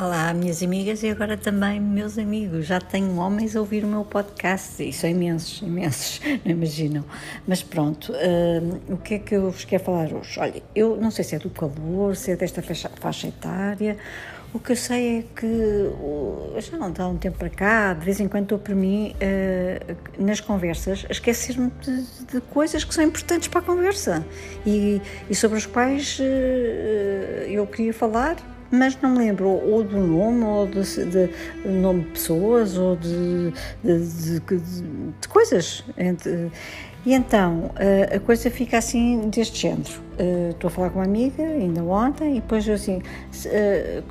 Olá, minhas amigas e agora também meus amigos. Já tenho homens a ouvir o meu podcast. Isso é imensos, imensos, não imaginam. Mas pronto, uh, o que é que eu vos quero falar hoje? Olha, eu não sei se é do calor, se é desta faixa, faixa etária. O que eu sei é que uh, já não dá um tempo para cá, de vez em quando estou para mim, uh, nas conversas, a esquecer-me de, de, coisas que são importantes para a conversa e, e sobre as quais eu queria falar mas não me lembro ou do nome, ou de, de, nome de pessoas, ou de, de, de coisas. E então a coisa fica assim deste género. Estou a falar com uma amiga, ainda ontem, e depois assim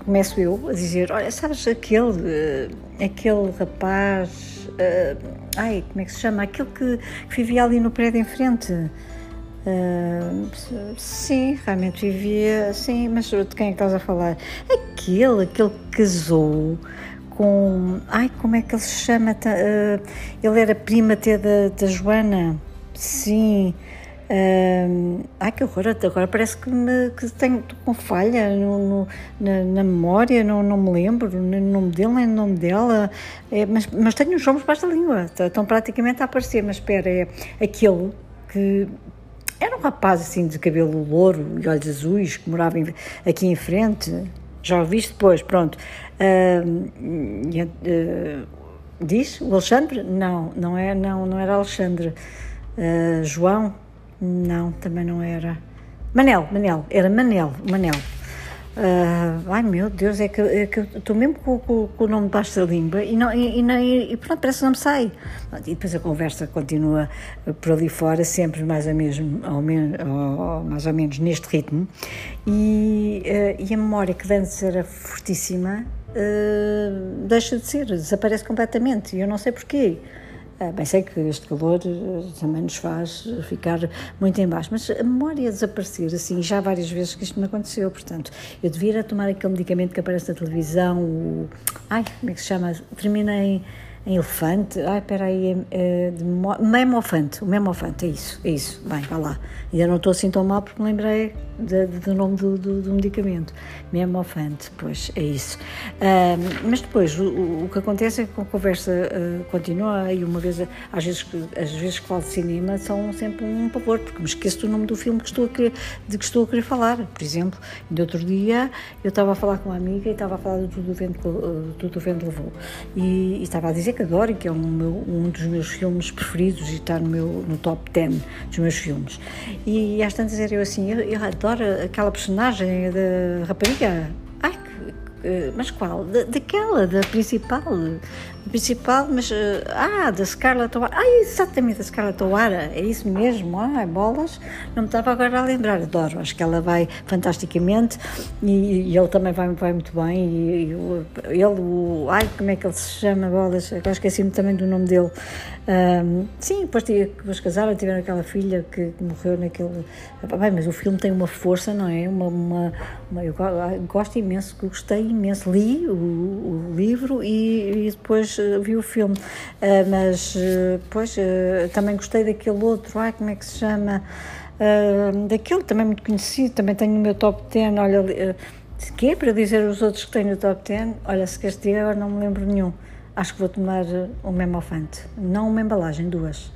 começo eu a dizer: Olha, sabes aquele, aquele rapaz, ai, como é que se chama? Aquele que, que vivia ali no prédio em frente. Uh, sim, realmente vivia, sim, mas de quem é que estás a falar? Aquele, aquele que casou com. Ai, como é que ele se chama? Uh, ele era prima até da, da Joana, sim. Uh, ai que horror, agora parece que, me, que tenho com falha no, no, na, na, memória, não, não me lembro, nem no nome dele, nem no nome dela, é, mas, mas tenho os nomes para da língua, estão praticamente a aparecer, mas espera, é aquele que era um rapaz assim de cabelo louro e olhos azuis que morava aqui em frente. Já o viste depois, pronto. Uh, uh, diz o Alexandre? Não, não, é, não, não era Alexandre. Uh, João? Não, também não era. Manel, Manel, era Manel, Manel. Uh, ai meu Deus, é que, é que estou mesmo com, com, com, o nome debaixo da língua e, não, e, e, e, pronto, parece que não me sai. E depois a conversa continua por ali fora, sempre mais ou, mesmo, ou, ou mais ou menos neste ritmo. E, uh, e a memória que antes era fortíssima uh, deixa de ser, desaparece completamente. E eu não sei porquê. Ah, bem, sei que este calor eh, também nos faz ficar muito em baixo, mas a memória desaparecer, assim, já várias vezes que isto me aconteceu, portanto, eu devia tomar aquele medicamento que aparece na televisão, o... Ai, como é que se chama? Terminei em elefante, ai, espera aí, é, de memofante, o memofante, é isso, é isso, bem, vá lá. Ainda não estou assim tão mal porque me lembrei de, de, do nome do, do, do, medicamento, memofante, pois, é isso. Mas depois, o, o, que acontece é que a conversa uh, continua e uma vez, às vezes, às vezes que falo de cinema são sempre um pavor, porque me esqueço do nome do filme que estou a querer, de que estou a querer falar. Por exemplo, no outro dia eu estava a falar com uma amiga e estava a falar do Tudo o Vento, uh, Tudo o Vento Levou e, e estava a dizer que adoro que é um, meu, um dos meus filmes preferidos e está no, meu, no top 10 dos meos filmes. E às tantas era eu assim, eu, eu adoro aquela personagem da rapariga. Que, mas qual? Da, daquela, da principal. principal, mas. Ah, da Scarlett O'Hara. Ah, exatamente, da Scarlett O'Hara. É isso mesmo. Ah, bolas. Não me estava agora a lembrar. Adoro. Acho que ela vai fantasticamente e, e ele também vai, vai muito bem. E, e ele, o. Ai, como é que ele se chama? Bolas. Agora esqueci-me também do nome dele. Um, sim, depois depois casaram, tiveram aquela filha que morreu naquele. Bem, mas o filme tem uma força, não é? Uma, uma, uma eu gosto imenso, gostei imenso, li o, o livro e, e, depois uh, vi o filme. Uh, mas depois também gostei daquele outro, ai, como é que se chama? daquele também muito conhecido, também tenho no meu top 10. Olha, uh, que é para dizer os outros que tenho no top 10? Olha, se queres dizer, agora não me lembro nenhum acho que vou tomar uma memofante. Não uma embalagem, duas.